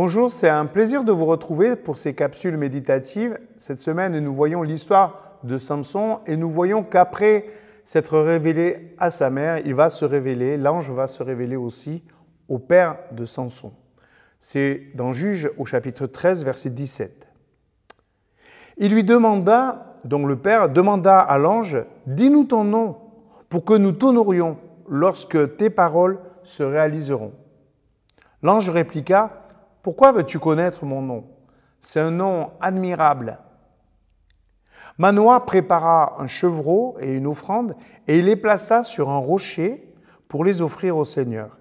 Bonjour, c'est un plaisir de vous retrouver pour ces capsules méditatives. Cette semaine, nous voyons l'histoire de Samson et nous voyons qu'après s'être révélé à sa mère, il va se révéler, l'ange va se révéler aussi au père de Samson. C'est dans Juge au chapitre 13, verset 17. Il lui demanda, donc le père demanda à l'ange, Dis-nous ton nom pour que nous t'honorions lorsque tes paroles se réaliseront. L'ange répliqua, Pourquoi veux-tu connaître mon nom? C'est un nom admirable. Manoah prépara un chevreau et une offrande, et il les plaça sur un rocher pour les offrir au Seigneur,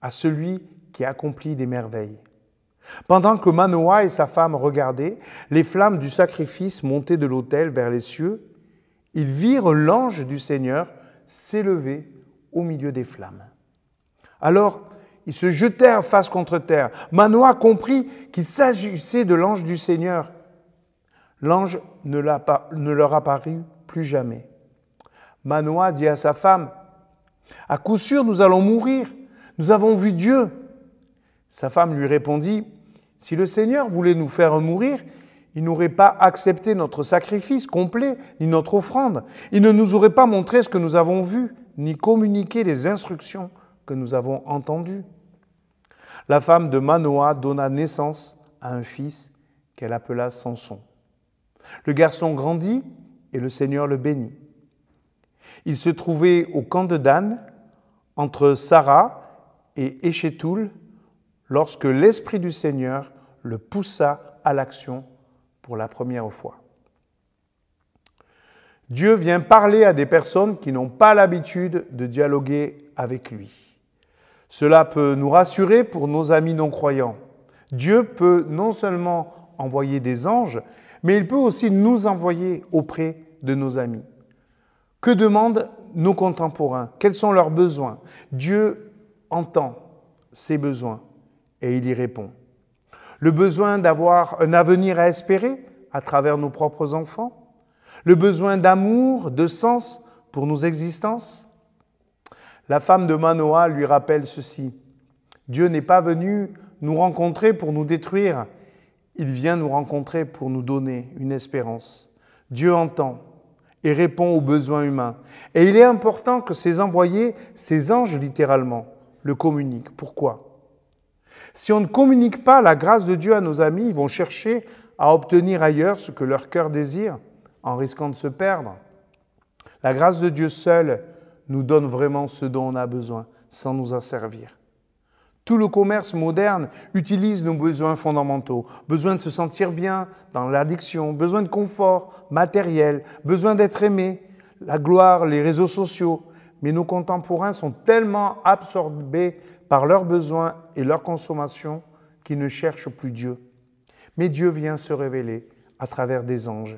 à celui qui accomplit des merveilles. Pendant que Manoah et sa femme regardaient, les flammes du sacrifice montaient de l'autel vers les cieux, ils virent l'ange du Seigneur s'élever au milieu des flammes. Alors, ils se jetèrent face contre terre. Manoah comprit qu'il s'agissait de l'ange du Seigneur. L'ange ne, leur apparut plus jamais. Manoah dit à sa femme, À coup sûr, nous allons mourir. Nous avons vu Dieu. Sa femme lui répondit, Si le Seigneur voulait nous faire mourir, il n'aurait pas accepté notre sacrifice complet, ni notre offrande. Il ne nous aurait pas montré ce que nous avons vu, ni communiqué les instructions que nous avons entendues. La femme de Manoah donna naissance à un fils qu'elle appela Samson. Le garçon grandit et le Seigneur le bénit. Il se trouvait au camp de Dan, entre Sarah et Échétoul, lorsque l'Esprit du Seigneur le poussa à l'action pour la première fois. Dieu vient parler à des personnes qui n'ont pas l'habitude de dialoguer avec lui. Cela peut nous rassurer pour nos amis non-croyants. Dieu peut non seulement envoyer des anges, mais il peut aussi nous envoyer auprès de nos amis. Que demandent nos contemporains? Quels sont leurs besoins? Dieu entend ces besoins et il y répond le besoin d'avoir un avenir à espérer à travers nos propres enfants, le besoin d'amour, de sens pour nos existences. La femme de Manoah lui rappelle ceci. Dieu n'est pas venu nous rencontrer pour nous détruire, il vient nous rencontrer pour nous donner une espérance. Dieu entend et répond aux besoins humains. Et il est important que ces envoyés, ces anges littéralement, le communiquent. Pourquoi? Si on ne communique pas la grâce de Dieu à nos amis, ils vont chercher à obtenir ailleurs ce que leur cœur désire, en risquant de se perdre. La grâce de Dieu seule nous donne vraiment ce dont on a besoin, sans nous en servir. Tout le commerce moderne utilise nos besoins fondamentaux, besoin de se sentir bien dans l'addiction, besoin de confort matériel, besoin d'être aimé, la gloire, les réseaux sociaux. Mais nos contemporains sont tellement absorbés par leurs besoins et leur consommation qui ne cherchent plus Dieu. Mais Dieu vient se révéler à travers des anges,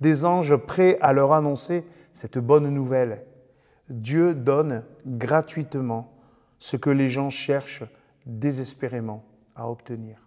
des anges prêts à leur annoncer cette bonne nouvelle. Dieu donne gratuitement ce que les gens cherchent désespérément à obtenir.